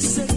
ese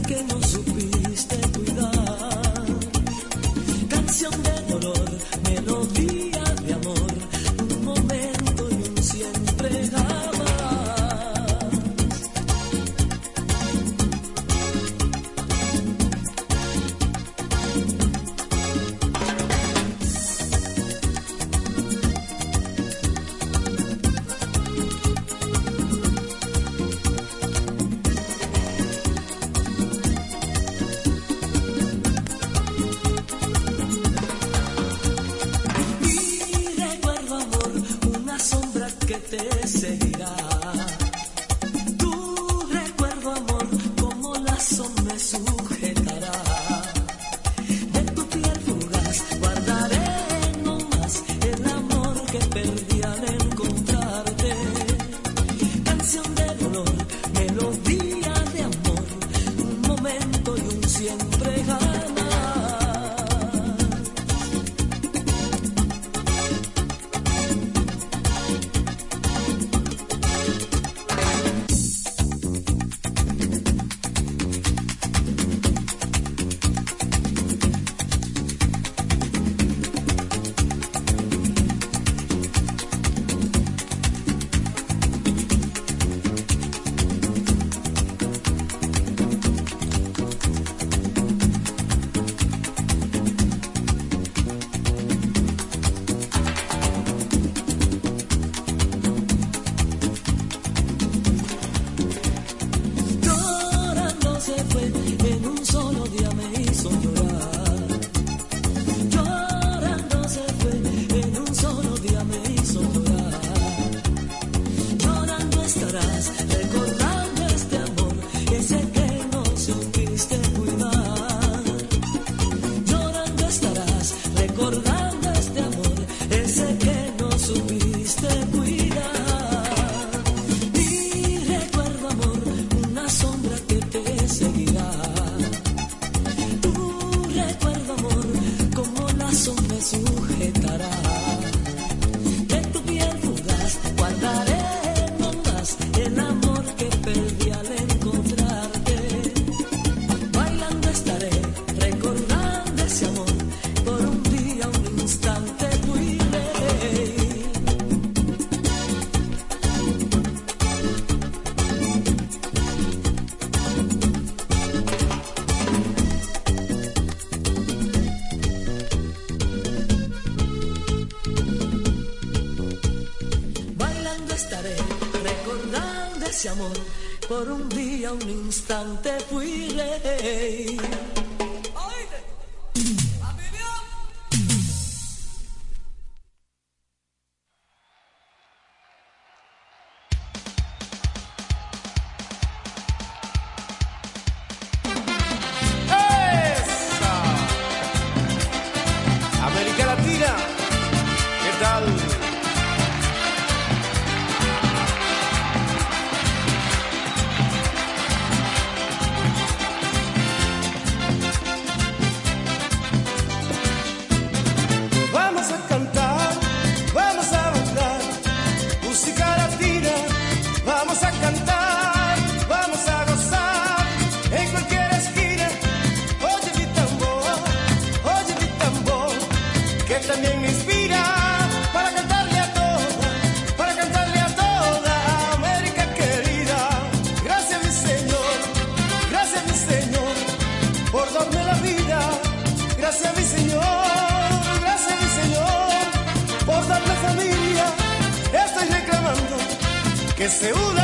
que se una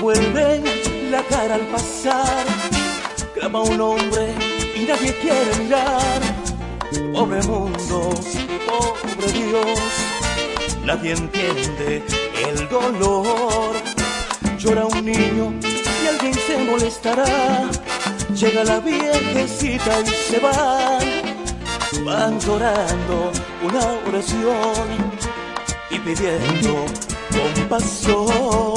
vuelven la cara al pasar. Clama un hombre y nadie quiere mirar. Pobre mundo, pobre Dios, nadie entiende el dolor. Llora un niño y alguien se molestará. Llega la viejecita y se va. Van llorando una oración y pidiendo compasión.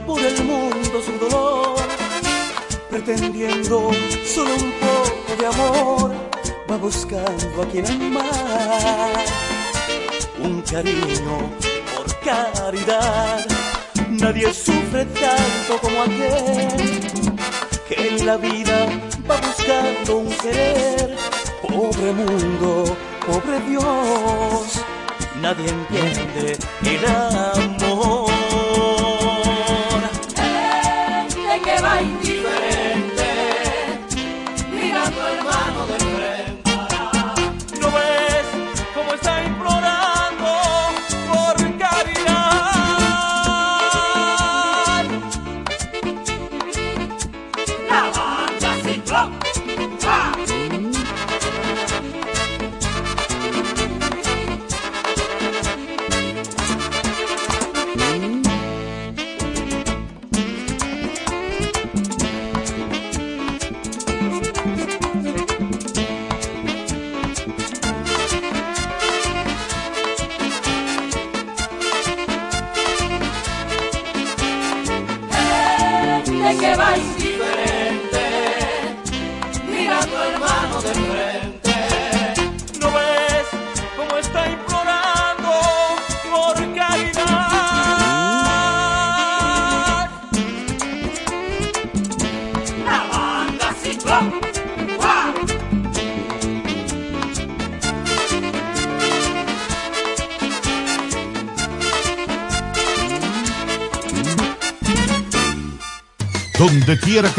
por el mundo su dolor, pretendiendo solo un poco de amor, va buscando a quien amar. Un cariño por caridad, nadie sufre tanto como aquel que en la vida va buscando un querer. Pobre mundo, pobre Dios, nadie entiende el amor.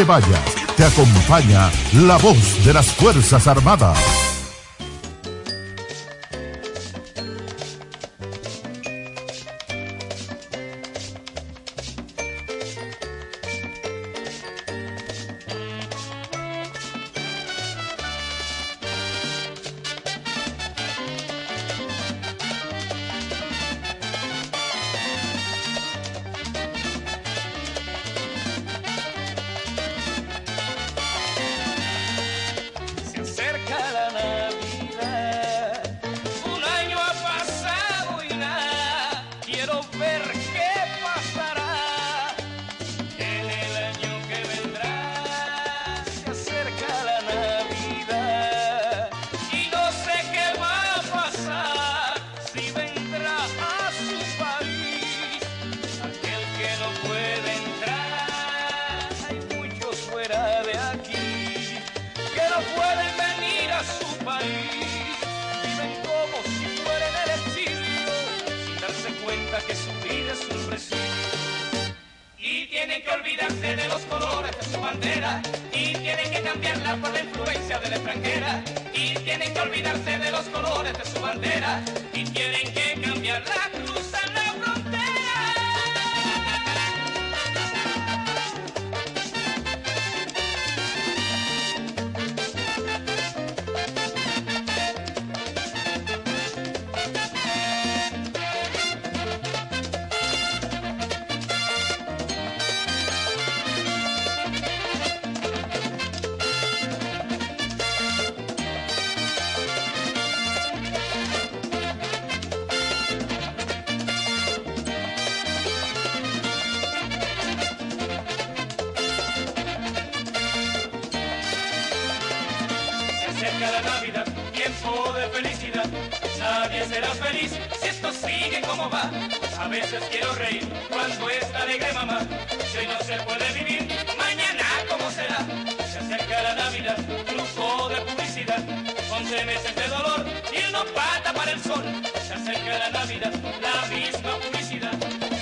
vayas. Te acompaña la voz de las Fuerzas Armadas. A veces quiero reír cuando está alegre mamá. Si hoy no se puede vivir, mañana cómo será. Se acerca la Navidad, flujo de publicidad. Once meses de dolor y uno pata para el sol. Se acerca la Navidad, la misma publicidad.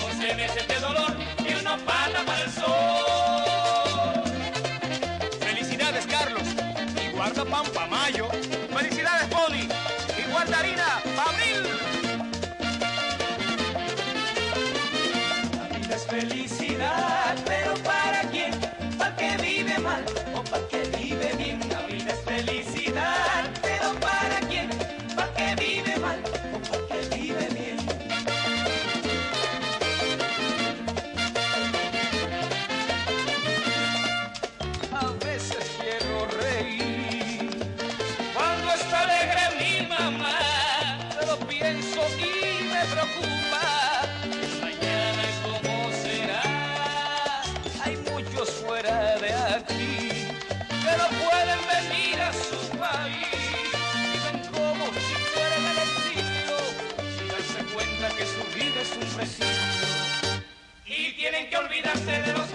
Once meses de dolor y uno pata para el sol. Felicidades, Carlos. Y guarda pan pa' mayo.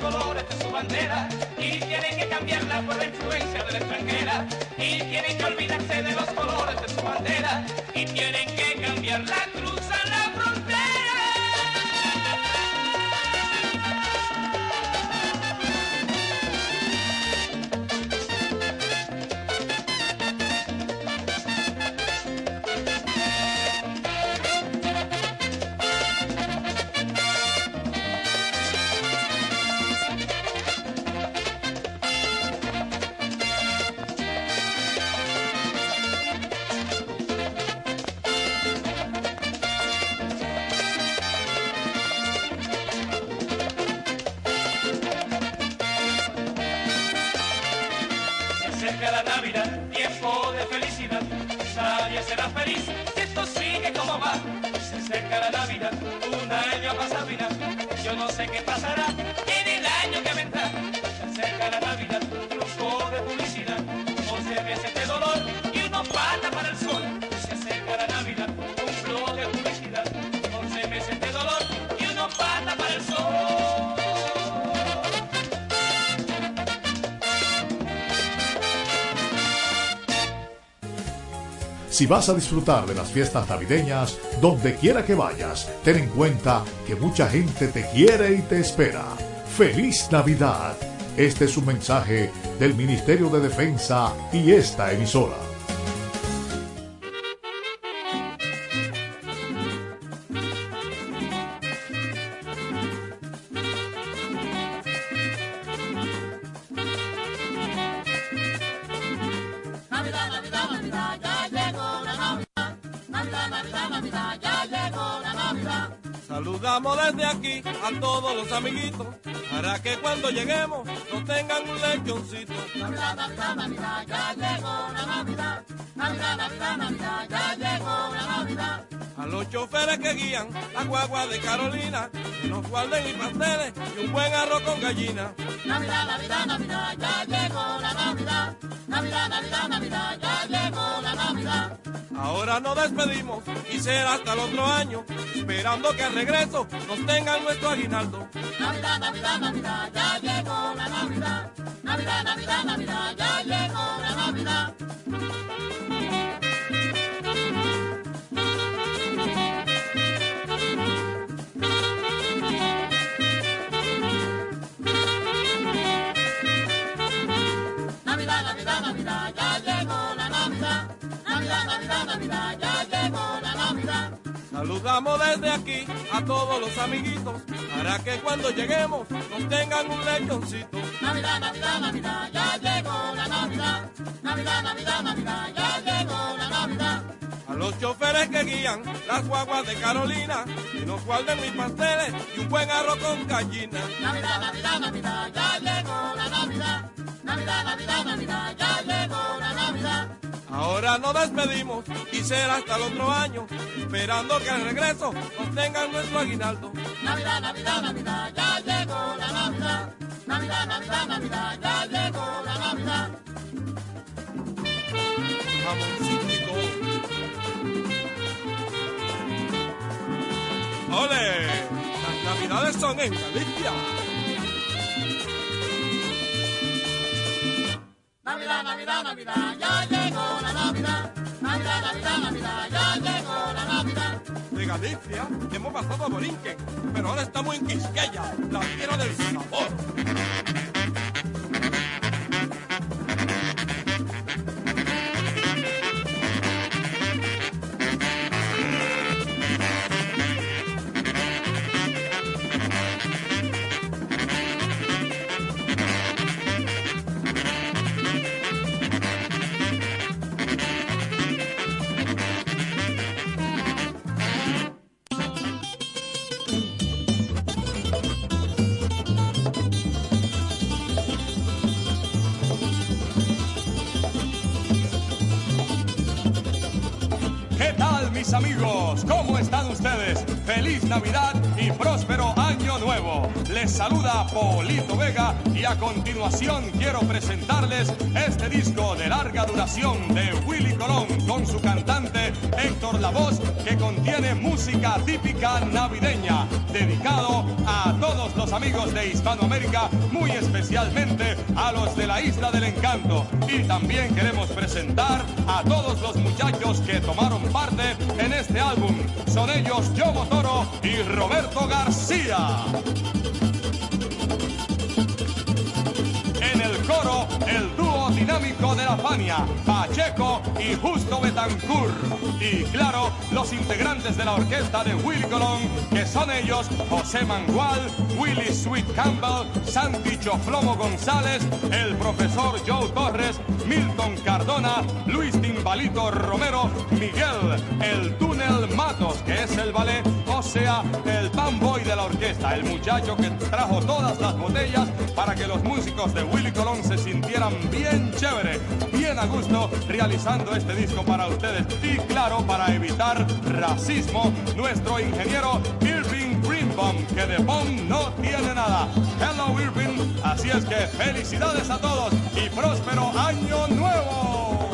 Colores de su bandera. Y tienen que cambiarla por la influencia de la extranjera. Y tienen que olvidarse de los colores de su bandera. Navidad, tiempo de felicidad. Nadie será feliz si esto sigue como va. Se acerca la Navidad, un año pasa final. Yo no sé qué pasará Si vas a disfrutar de las fiestas navideñas, donde quiera que vayas, ten en cuenta que mucha gente te quiere y te espera. ¡Feliz Navidad! Este es un mensaje del Ministerio de Defensa y esta emisora. Lleguemos nos tengan un lechoncito. Navidad, Navidad, los choferes que guían la guagua de Carolina. Nos guarden y pasteles y un buen arroz con gallina. Navidad, Navidad, Navidad, ya llegó la Navidad. Navidad, Navidad, Navidad, ya llegó la Navidad. Ahora nos despedimos y será hasta el otro año. Esperando que al regreso nos tengan nuestro aguinaldo. Navidad, Navidad, Navidad, ya llegó la Navidad. Navidad, Navidad, Navidad, ya llegó la Navidad. Navidad, Navidad, ya llegó la Navidad. Navidad, Navidad, Navidad, ya llegó la Navidad. Saludamos desde aquí a todos los amiguitos para que cuando lleguemos nos tengan un lechoncito. Navidad, Navidad, Navidad, ya llegó la Navidad. Navidad, Navidad, Navidad, ya llegó la Navidad. A los choferes que guían las guaguas de Carolina y nos guarden mis pasteles y un buen arroz con gallina. Navidad, Navidad, Navidad, ya llegó la Navidad. Navidad, Navidad, Navidad, ya llegó la Navidad. Ahora nos despedimos y será hasta el otro año, esperando que al regreso nos tengan nuestro aguinaldo. Navidad, Navidad, Navidad, ya llegó la Navidad. Navidad, Navidad, Navidad, ya llegó la Navidad. Jamoncito. ¡Ole! Las navidades son en Galicia. Navidad, Navidad, Navidad, ya llegó la Navidad. Navidad, Navidad, Navidad, ya llegó la Navidad. De Galicia hemos pasado a Borinquen, pero ahora estamos en Quisqueya, la tierra del sabor. Ustedes? Feliz Navidad y próspero año nuevo. Les saluda Polito Vega y a continuación quiero presentarles este disco de larga duración de Willy Colón con su cantante Héctor Lavoz que contiene música típica navideña dedicado a todos los amigos de Hispanoamérica, muy especialmente a los de la Isla del Encanto. Y también queremos presentar a todos los muchachos que tomaron parte en este álbum. Son ellos Yomo Toro y Roberto García. En el coro, el dúo dinámico de la Fania, Pacheco y Justo Betancourt. Y claro, los integrantes de la orquesta de Willy Colón, que son ellos José Mangual, Willy Sweet Campbell, Santi Choflomo González, el profesor Joe Torres, Milton Cardona, Luis Timbalito Romero, Miguel, el Túnel Matos, que es el ballet, o sea, el fanboy de la orquesta, el muchacho que trajo todas las botellas para que los músicos de Willy Colón se sintieran bien chévere, bien a gusto, realizando este disco para ustedes. Y claro, para evitar racismo, nuestro ingeniero Irving Greenbaum, que de bomb no tiene nada. Hello Irving, así es que felicidades a todos y próspero año nuevo.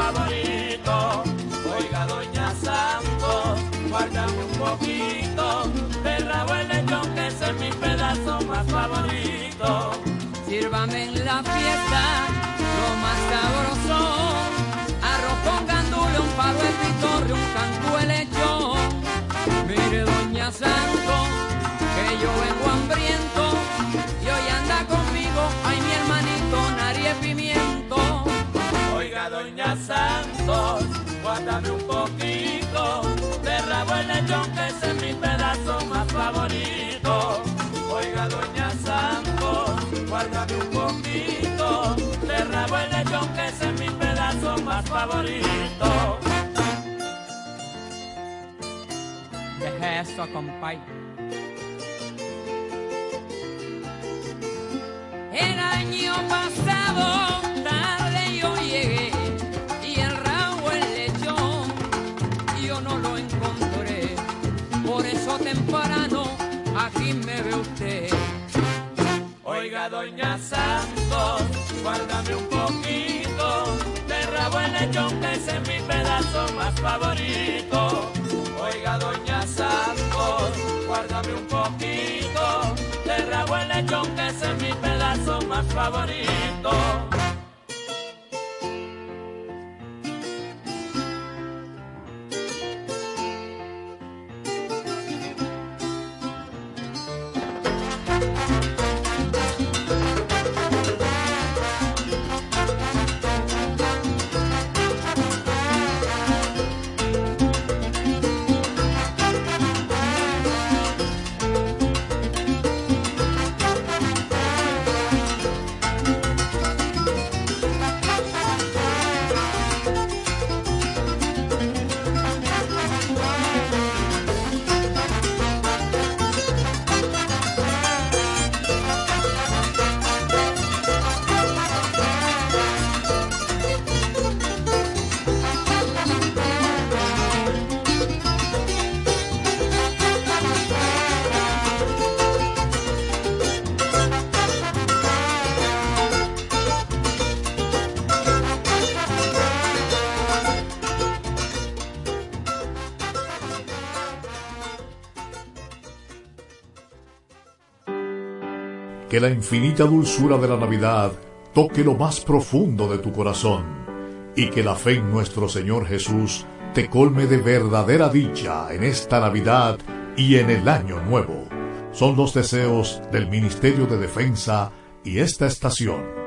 Favorito. Oiga, Doña Santos, guárdame un poquito de rabo el lechón, que ese es mi pedazo más favorito. sírvame en la fiesta lo más sabroso arroz con un palo de pitorre un canto de lechón mire doña Santo que yo vengo hambriento Oiga, Doña Santos, guárdame un poquito. De rabo el lechón, que ese es mi pedazo más favorito. deja eso compay. El año pasado tarde yo llegué me Oiga, Doña Santos, guárdame un poquito de rabo el lechón, que ese es mi pedazo más favorito. Oiga, Doña Santos, guárdame un poquito de rabo el lechón, que ese es mi pedazo más favorito. La infinita dulzura de la Navidad toque lo más profundo de tu corazón y que la fe en nuestro Señor Jesús te colme de verdadera dicha en esta Navidad y en el Año Nuevo. Son los deseos del Ministerio de Defensa y esta estación.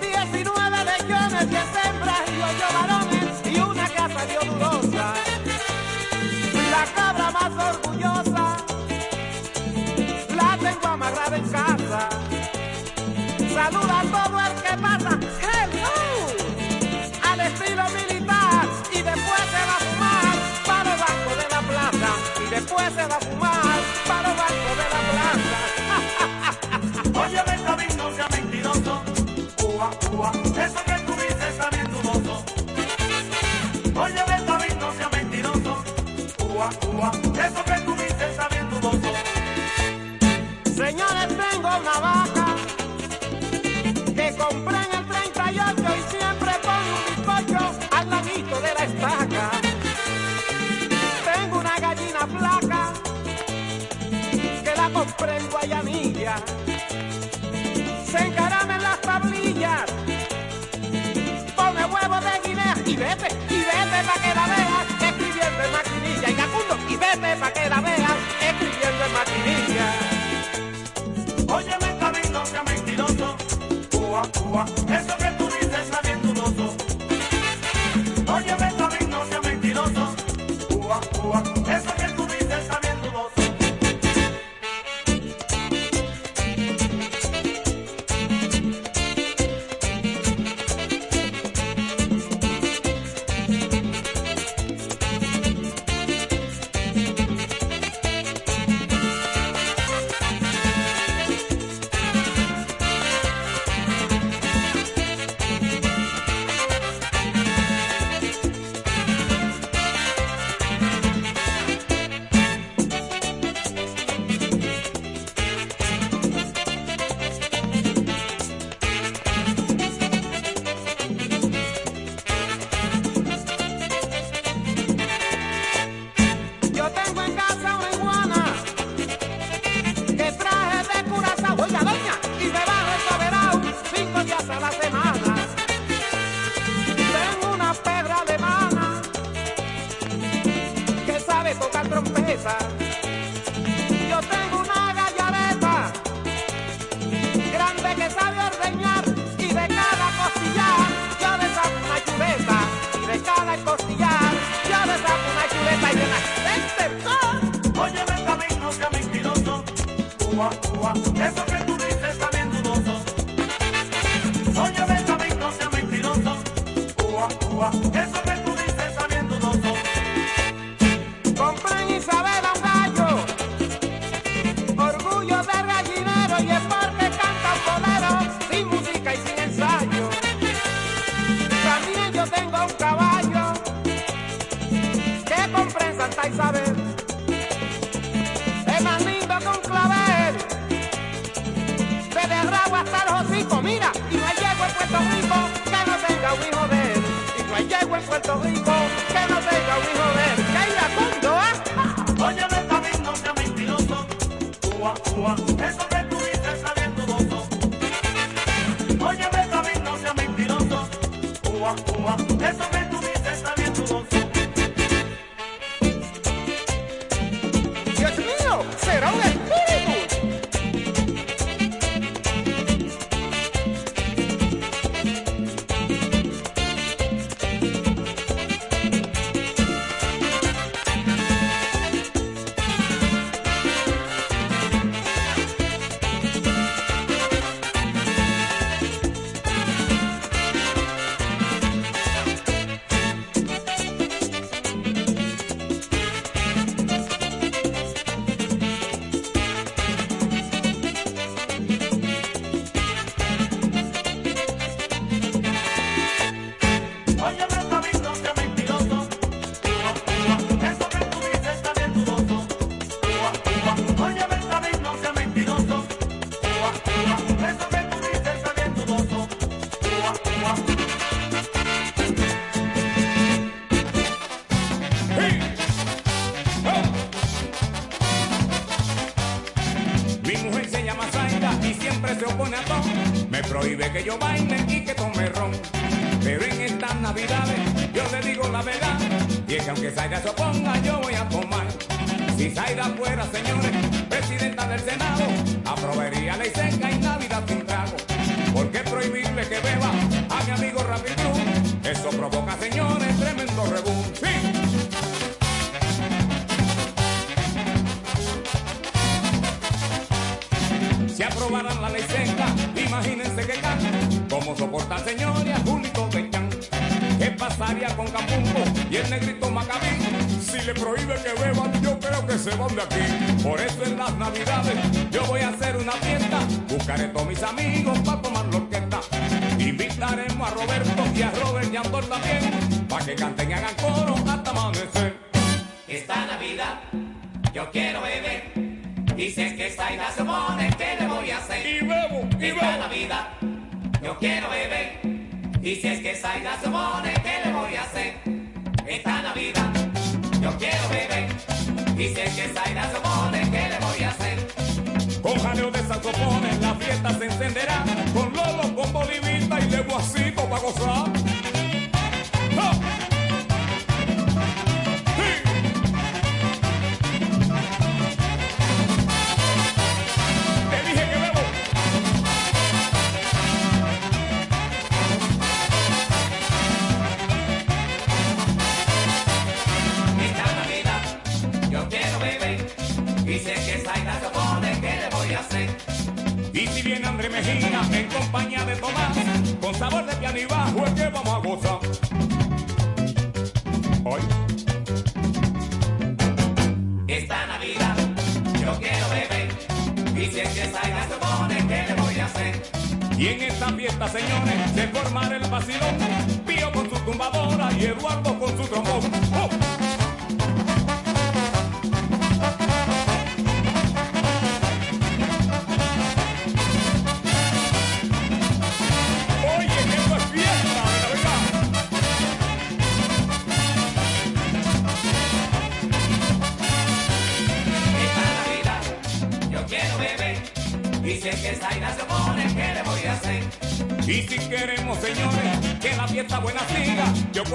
días.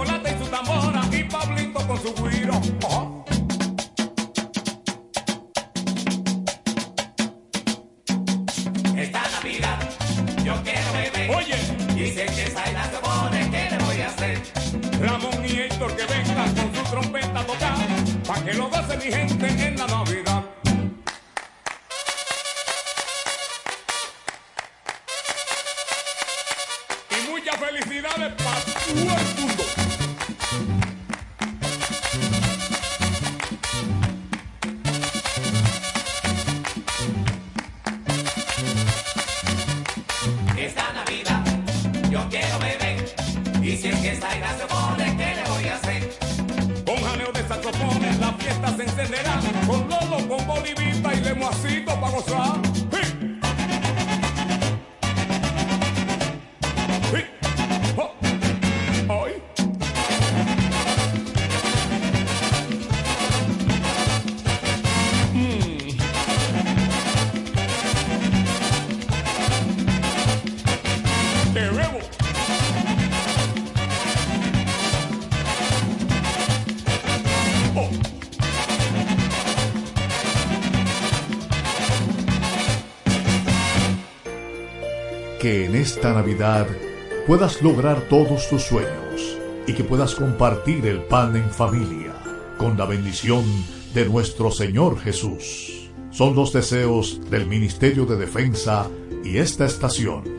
Que Navidad puedas lograr todos tus sueños y que puedas compartir el pan en familia con la bendición de nuestro Señor Jesús. Son los deseos del Ministerio de Defensa y esta estación.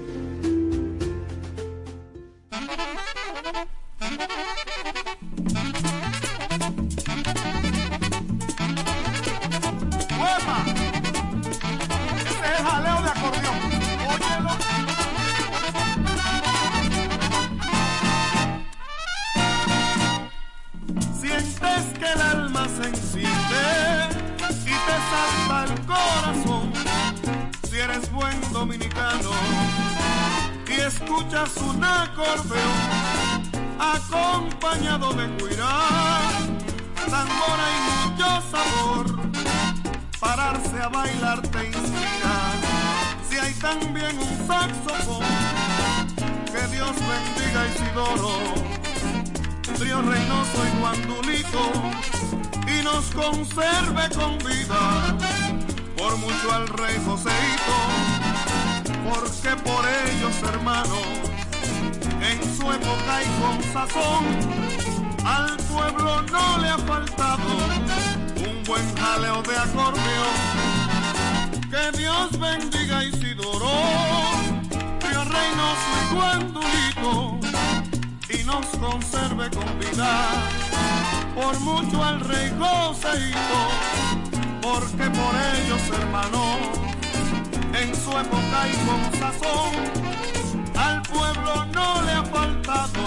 guandulito y nos conserve con vida. Por mucho al rey goceito, porque por ellos hermano en su época y con sazón al pueblo no le ha faltado.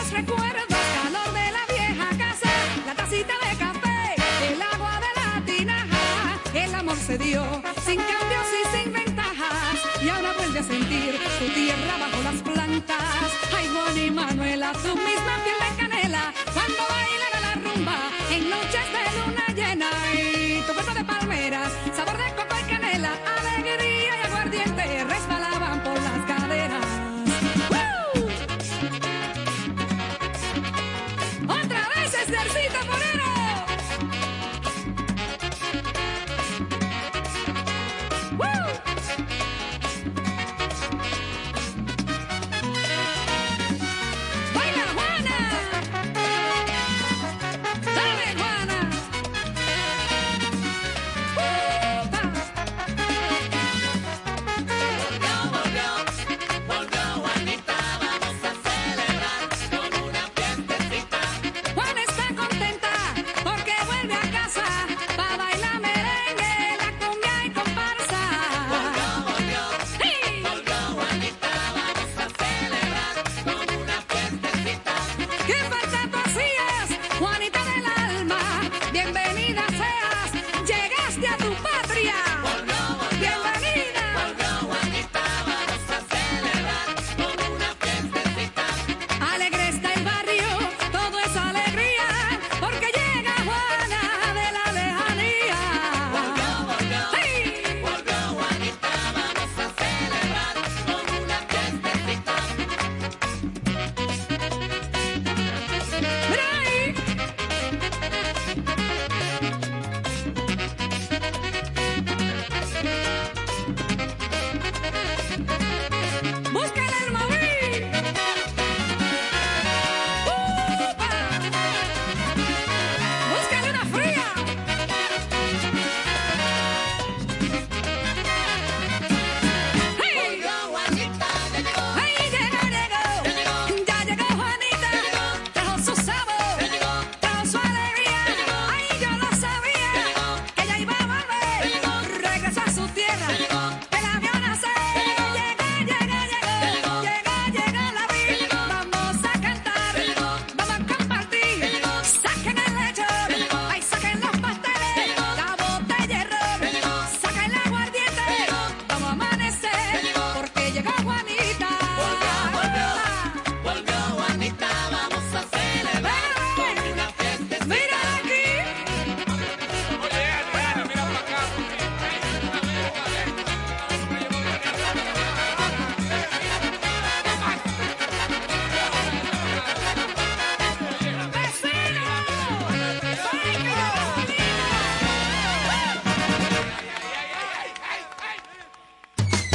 los.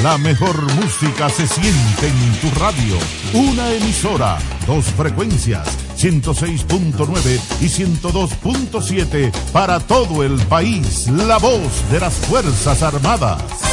La mejor música se siente en tu radio. Una emisora, dos frecuencias, 106.9 y 102.7 para todo el país. La voz de las Fuerzas Armadas.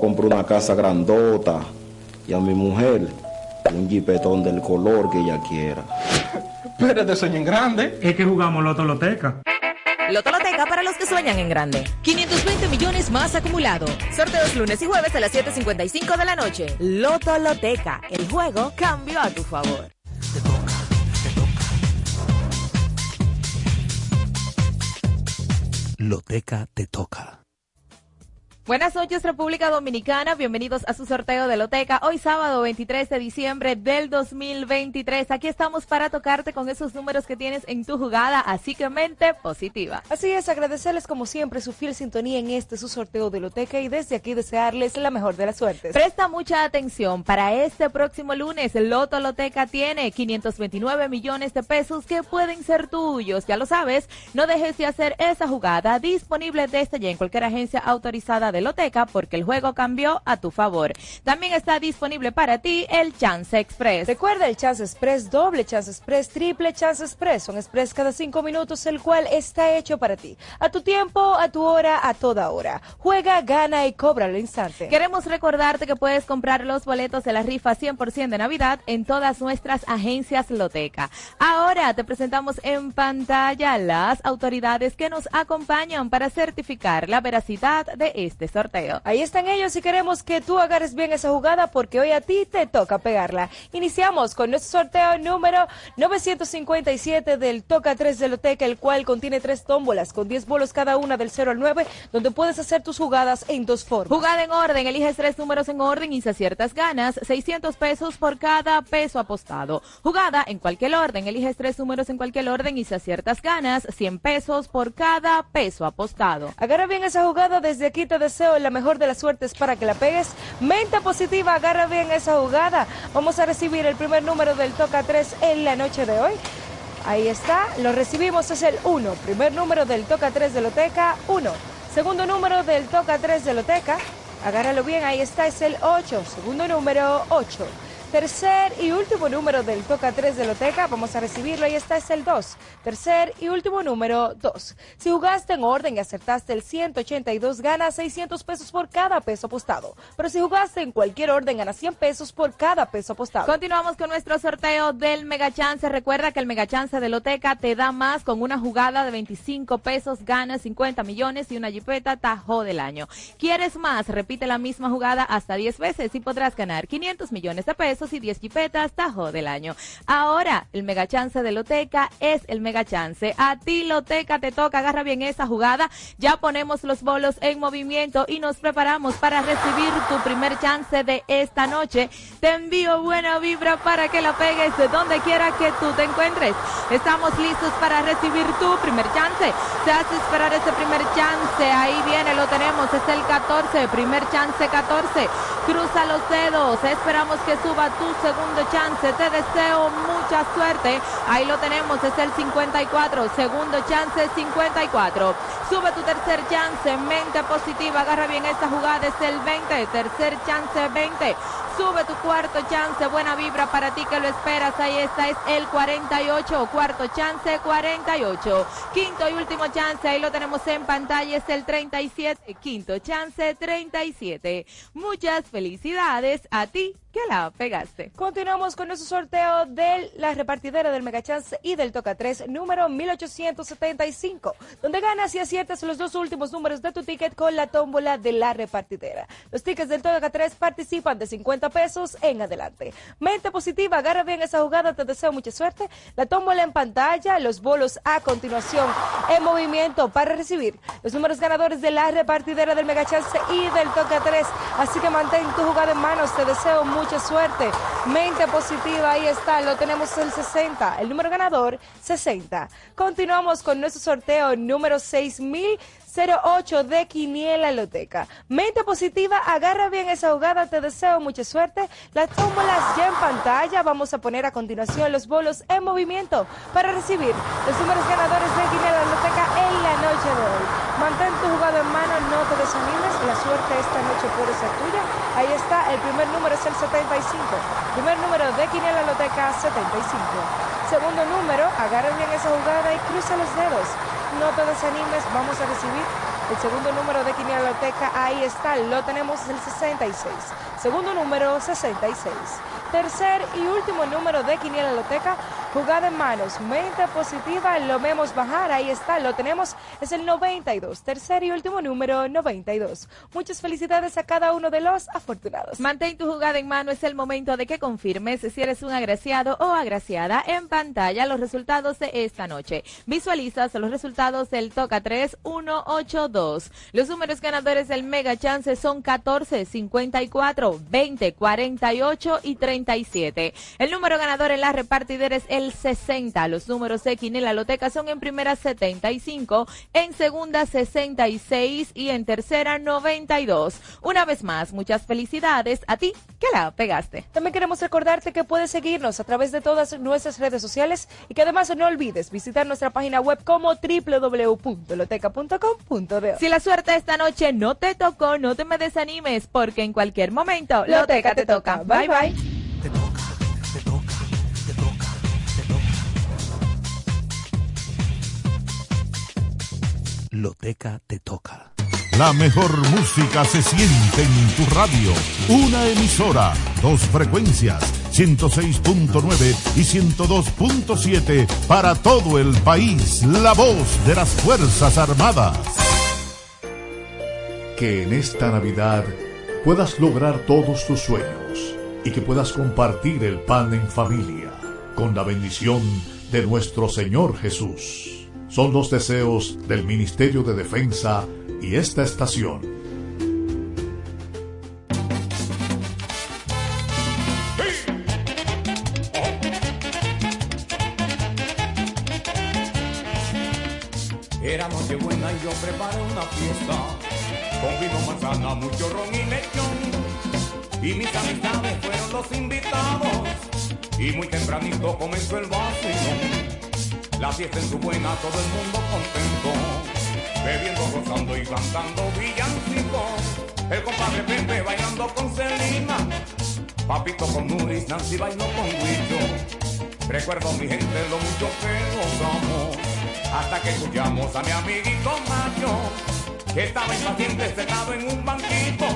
A comprar una casa grandota y a mi mujer un jipetón del color que ella quiera. Espérate, sueño en grande. Es que jugamos Loto Loteca. Lotoloteca para los que sueñan en grande. 520 millones más acumulado. Sorteos lunes y jueves a las 7.55 de la noche. Lotoloteca. El juego cambió a tu favor. Loteca te toca. Buenas noches República Dominicana, bienvenidos a su sorteo de Loteca. Hoy sábado 23 de diciembre del 2023. Aquí estamos para tocarte con esos números que tienes en tu jugada, así que mente positiva. Así es, agradecerles como siempre su fiel sintonía en este su sorteo de Loteca y desde aquí desearles la mejor de las suertes. Presta mucha atención, para este próximo lunes Loto Loteca tiene 529 millones de pesos que pueden ser tuyos, ya lo sabes, no dejes de hacer esa jugada disponible desde ya en cualquier agencia autorizada de Loteca porque el juego cambió a tu favor. También está disponible para ti el Chance Express. Recuerda el Chance Express, doble Chance Express, triple Chance Express. Son express cada cinco minutos, el cual está hecho para ti. A tu tiempo, a tu hora, a toda hora. Juega, gana y cobra al instante. Queremos recordarte que puedes comprar los boletos de la rifa 100% de Navidad en todas nuestras agencias Loteca. Ahora te presentamos en pantalla las autoridades que nos acompañan para certificar la veracidad de este sorteo. Ahí están ellos y queremos que tú agarres bien esa jugada porque hoy a ti te toca pegarla. Iniciamos con nuestro sorteo número 957 del Toca 3 de Loteca, el cual contiene tres tómbolas con 10 bolos cada una del 0 al 9, donde puedes hacer tus jugadas en dos formas. Jugada en orden, eliges tres números en orden y si aciertas ganas 600 pesos por cada peso apostado. Jugada en cualquier orden, eliges tres números en cualquier orden y si aciertas ganas 100 pesos por cada peso apostado. Agarra bien esa jugada, desde aquí te deseo la mejor de las suertes para que la pegues. Mente positiva, agarra bien esa jugada. Vamos a recibir el primer número del Toca 3 en la noche de hoy. Ahí está, lo recibimos, es el 1. Primer número del Toca 3 de Loteca, 1. Segundo número del Toca 3 de Loteca, agárralo bien, ahí está, es el 8. Segundo número, 8. Tercer y último número del Toca 3 de Loteca, vamos a recibirlo, ahí está, es el 2. Tercer y último número, 2. Si jugaste en orden y acertaste el 182, ganas 600 pesos por cada peso apostado. Pero si jugaste en cualquier orden, ganas 100 pesos por cada peso apostado. Continuamos con nuestro sorteo del Mega Chance. Recuerda que el Mega Chance de Loteca te da más con una jugada de 25 pesos, ganas 50 millones y una jipeta tajo del año. ¿Quieres más? Repite la misma jugada hasta 10 veces y podrás ganar 500 millones de pesos y 10 jipetas tajo del año. Ahora, el Mega Chance de Loteca es el Mega Chance. A ti, Loteca, te toca. Agarra bien esa jugada. Ya ponemos los bolos en movimiento y nos preparamos para recibir tu primer chance de esta noche. Te envío buena vibra para que la pegues de donde quiera que tú te encuentres. Estamos listos para recibir tu primer chance. Se hace esperar ese primer chance. Ahí viene, lo tenemos. Es el 14. Primer chance 14. Cruza los dedos. Esperamos que suba tu segundo chance. Te deseo mucha suerte. Ahí lo tenemos, es el 54. Segundo chance 54. Sube tu tercer chance. Mente positiva. Agarra bien esta jugada. Es el 20. Tercer chance 20. Sube tu cuarto chance, buena vibra para ti que lo esperas. Ahí está, es el 48. Cuarto chance, 48. Quinto y último chance, ahí lo tenemos en pantalla, es el 37. Quinto chance, 37. Muchas felicidades a ti que la pegaste. Continuamos con nuestro sorteo de la repartidera del Mega Chance y del Toca 3 número 1875, donde ganas y aciertas los dos últimos números de tu ticket con la tómbola de la repartidera. Los tickets del Toca 3 participan de 50 pesos en adelante. Mente positiva, agarra bien esa jugada, te deseo mucha suerte. La tómbola en pantalla, los bolos a continuación en movimiento para recibir los números ganadores de la repartidera del Mega Chance y del Toca 3. Así que mantén tu jugada en manos, te deseo mucha suerte. Mente positiva, ahí está, lo tenemos el 60, el número ganador 60. Continuamos con nuestro sorteo número 6008 de Quiniela Loteca. Mente positiva, agarra bien esa jugada, te deseo mucha suerte. Las tómbolas ya en pantalla, vamos a poner a continuación los bolos en movimiento para recibir los números ganadores de Quiniela Loteca en la noche de hoy. Mantén tu jugada en mano, no te desanimes, la suerte esta noche puede ser tuya. Ahí está, el primer número es el 75. Primer número de Quiniela Loteca 75. Segundo número, agarra bien esa jugada y cruza los dedos. No te desanimes, vamos a recibir el segundo número de Quiniela Loteca. Ahí está, lo tenemos el 66. Segundo número 66. Tercer y último número de Quiniela Loteca, jugada en manos, mente positiva, lo vemos bajar, ahí está, lo tenemos, es el 92. Tercer y último número 92. Muchas felicidades a cada uno de los afortunados. Mantén tu jugada en mano, es el momento de que confirmes si eres un agraciado o agraciada en pantalla los resultados de esta noche. Visualizas los resultados del Toca 3 182. Los números ganadores del Mega Chance son 14, 54, 20, 48 y 37. El número ganador en la repartidera es 60. Los números de Quinela Loteca son en primera 75, en segunda 66 y en tercera 92. Una vez más, muchas felicidades a ti que la pegaste. También queremos recordarte que puedes seguirnos a través de todas nuestras redes sociales y que además no olvides visitar nuestra página web como www.loteca.com.de. Si la suerte esta noche no te tocó, no te me desanimes porque en cualquier momento Loteca te toca. Bye bye. Loteca te toca. La mejor música se siente en tu radio. Una emisora, dos frecuencias, 106.9 y 102.7 para todo el país. La voz de las Fuerzas Armadas. Que en esta Navidad puedas lograr todos tus sueños y que puedas compartir el pan en familia con la bendición de nuestro Señor Jesús. Son los deseos del Ministerio de Defensa y esta estación. Era noche buena y yo preparé una fiesta con vino, manzana, mucho ron y lechón. Y mis amistades fueron los invitados y muy tempranito comenzó el vacilón. La fiesta en su buena, todo el mundo contento. Bebiendo, gozando y cantando villancicos. El compadre Pepe bailando con Selena. Papito con Nuris, Nancy bailó con Huicho. Recuerdo mi gente lo mucho que gozamos. Hasta que escuchamos a mi amiguito Macho. Que estaba impaciente sentado en un banquito.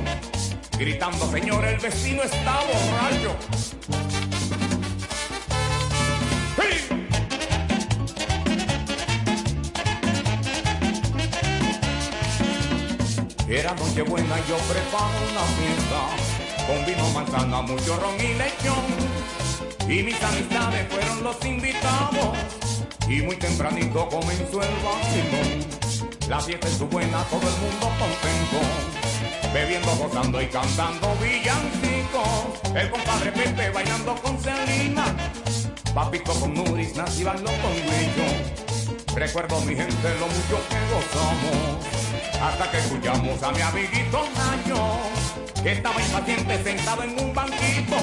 Gritando, señor, el vecino está borracho. Era noche buena y yo preparo una fiesta. Con vino, manzana, mucho ron y lechón. Y mis amistades fueron los invitados. Y muy tempranito comenzó el vacilón. La fiesta es buena, todo el mundo contento. Bebiendo, gozando y cantando villancicos El compadre Pepe bailando con Selena. Papito con Nuris, Nancy bailó con Guillo Recuerdo mi gente lo mucho que gozamos hasta que escuchamos a mi amiguito Nacho, que estaba impaciente sentado en un banquito,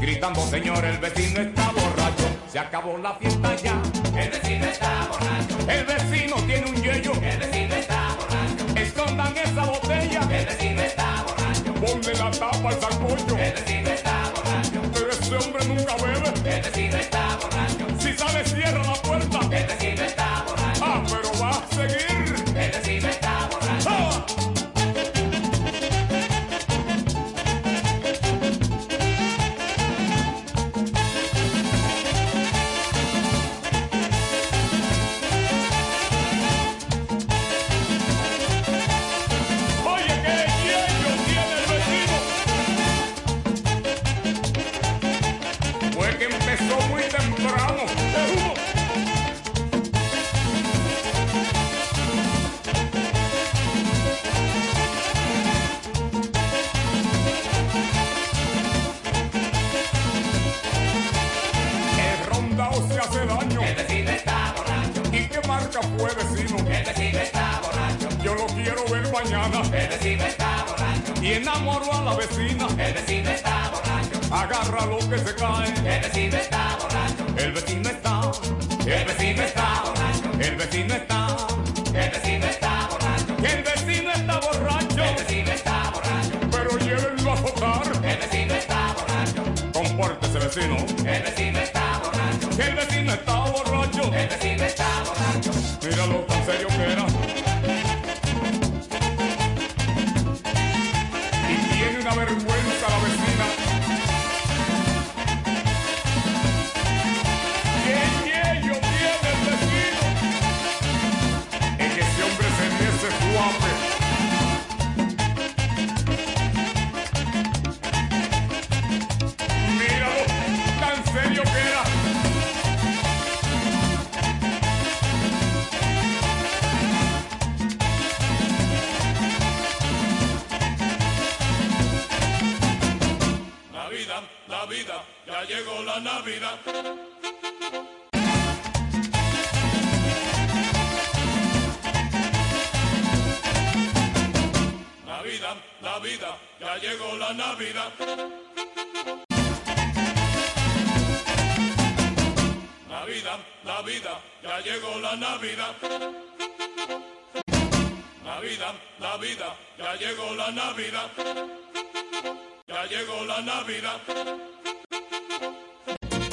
gritando, señor, el vecino está borracho, se acabó la fiesta ya, el vecino está borracho, el vecino tiene un yello, el vecino está borracho, escondan esa botella, el vecino está borracho, ponle la tapa al sancocho, el vecino está borracho, pero este hombre nunca bebe, el vecino está enamoro a la vecina. el vecino está borracho, Agarra lo que se cae. el vecino está borracho, El vecino está. el vecino está